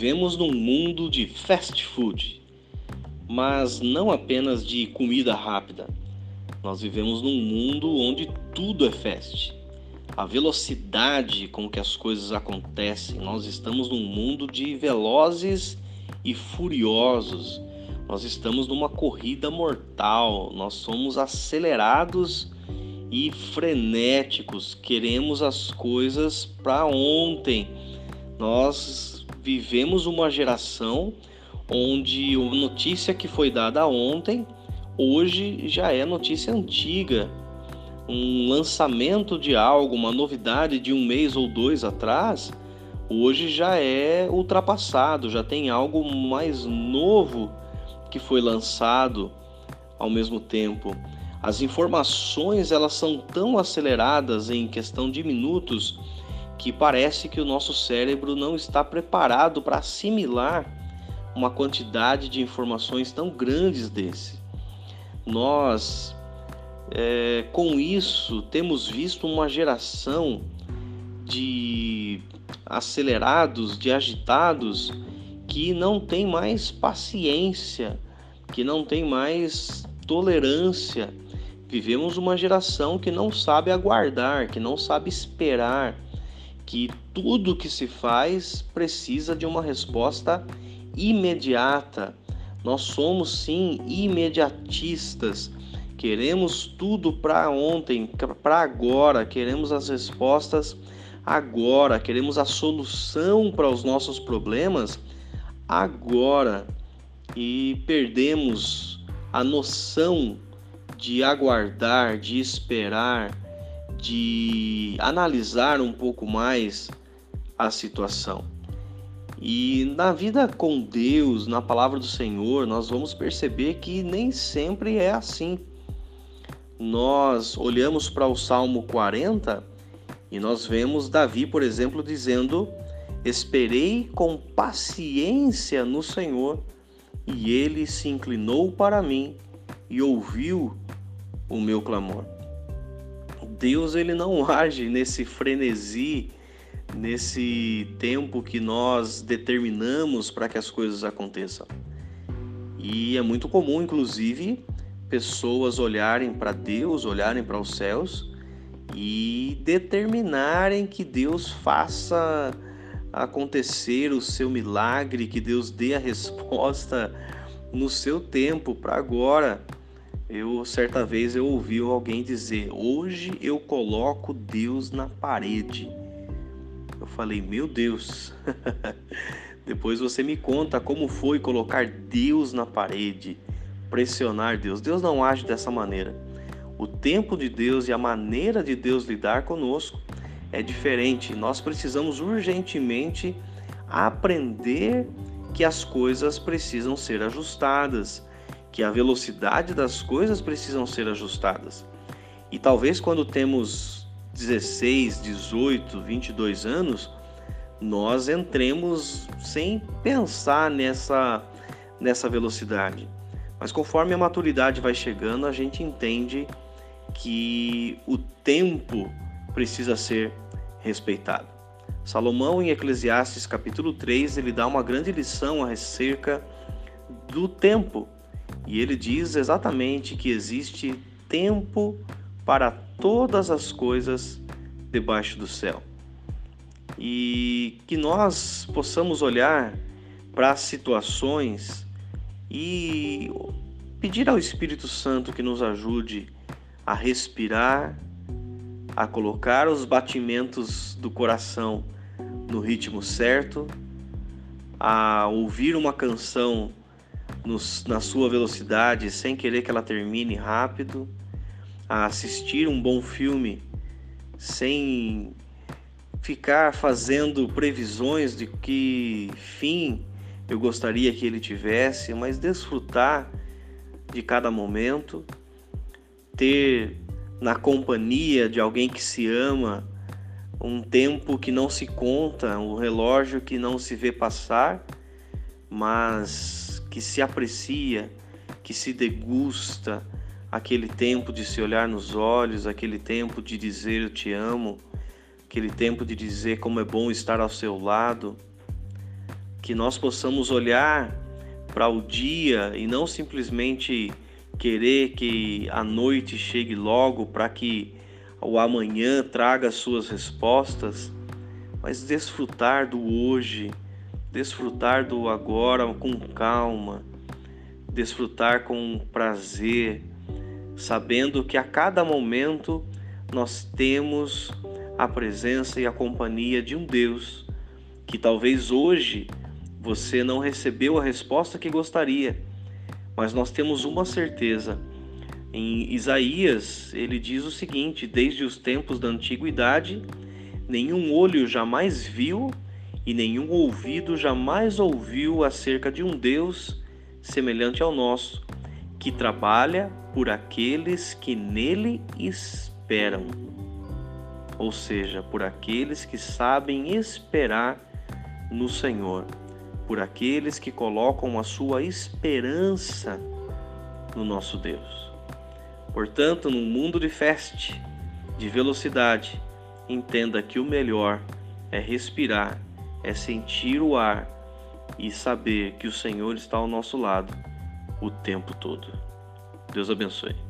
Vivemos num mundo de fast food, mas não apenas de comida rápida. Nós vivemos num mundo onde tudo é fast. A velocidade com que as coisas acontecem, nós estamos num mundo de velozes e furiosos. Nós estamos numa corrida mortal, nós somos acelerados e frenéticos, queremos as coisas para ontem. Nós vivemos uma geração onde a notícia que foi dada ontem, hoje já é notícia antiga. Um lançamento de algo, uma novidade de um mês ou dois atrás, hoje já é ultrapassado, já tem algo mais novo que foi lançado ao mesmo tempo. As informações elas são tão aceleradas em questão de minutos que parece que o nosso cérebro não está preparado para assimilar uma quantidade de informações tão grandes desse. Nós, é, com isso, temos visto uma geração de acelerados, de agitados, que não tem mais paciência, que não tem mais tolerância. Vivemos uma geração que não sabe aguardar, que não sabe esperar que tudo que se faz precisa de uma resposta imediata. Nós somos sim imediatistas. Queremos tudo para ontem, para agora, queremos as respostas agora, queremos a solução para os nossos problemas agora e perdemos a noção de aguardar, de esperar, de analisar um pouco mais a situação. E na vida com Deus, na palavra do Senhor, nós vamos perceber que nem sempre é assim. Nós olhamos para o Salmo 40 e nós vemos Davi, por exemplo, dizendo: Esperei com paciência no Senhor, e ele se inclinou para mim e ouviu o meu clamor. Deus ele não age nesse frenesi, nesse tempo que nós determinamos para que as coisas aconteçam. E é muito comum, inclusive, pessoas olharem para Deus, olharem para os céus e determinarem que Deus faça acontecer o seu milagre, que Deus dê a resposta no seu tempo para agora. Eu certa vez eu ouvi alguém dizer: "Hoje eu coloco Deus na parede". Eu falei: "Meu Deus". Depois você me conta como foi colocar Deus na parede, pressionar Deus. Deus não age dessa maneira. O tempo de Deus e a maneira de Deus lidar conosco é diferente. Nós precisamos urgentemente aprender que as coisas precisam ser ajustadas que a velocidade das coisas precisam ser ajustadas. E talvez quando temos 16, 18, 22 anos, nós entremos sem pensar nessa, nessa velocidade. Mas conforme a maturidade vai chegando, a gente entende que o tempo precisa ser respeitado. Salomão, em Eclesiastes capítulo 3, ele dá uma grande lição acerca do tempo e ele diz exatamente que existe tempo para todas as coisas debaixo do céu. E que nós possamos olhar para as situações e pedir ao Espírito Santo que nos ajude a respirar, a colocar os batimentos do coração no ritmo certo, a ouvir uma canção na sua velocidade sem querer que ela termine rápido, a assistir um bom filme sem ficar fazendo previsões de que fim eu gostaria que ele tivesse, mas desfrutar de cada momento, ter na companhia de alguém que se ama um tempo que não se conta, um relógio que não se vê passar, mas que se aprecia, que se degusta aquele tempo de se olhar nos olhos, aquele tempo de dizer eu te amo, aquele tempo de dizer como é bom estar ao seu lado, que nós possamos olhar para o dia e não simplesmente querer que a noite chegue logo para que o amanhã traga suas respostas, mas desfrutar do hoje, desfrutar do agora com calma, desfrutar com prazer, sabendo que a cada momento nós temos a presença e a companhia de um Deus que talvez hoje você não recebeu a resposta que gostaria, mas nós temos uma certeza. Em Isaías, ele diz o seguinte: Desde os tempos da antiguidade, nenhum olho jamais viu e nenhum ouvido jamais ouviu acerca de um Deus semelhante ao nosso, que trabalha por aqueles que nele esperam. Ou seja, por aqueles que sabem esperar no Senhor por aqueles que colocam a sua esperança no nosso Deus. Portanto, num mundo de feste, de velocidade, entenda que o melhor é respirar, é sentir o ar e saber que o Senhor está ao nosso lado o tempo todo. Deus abençoe.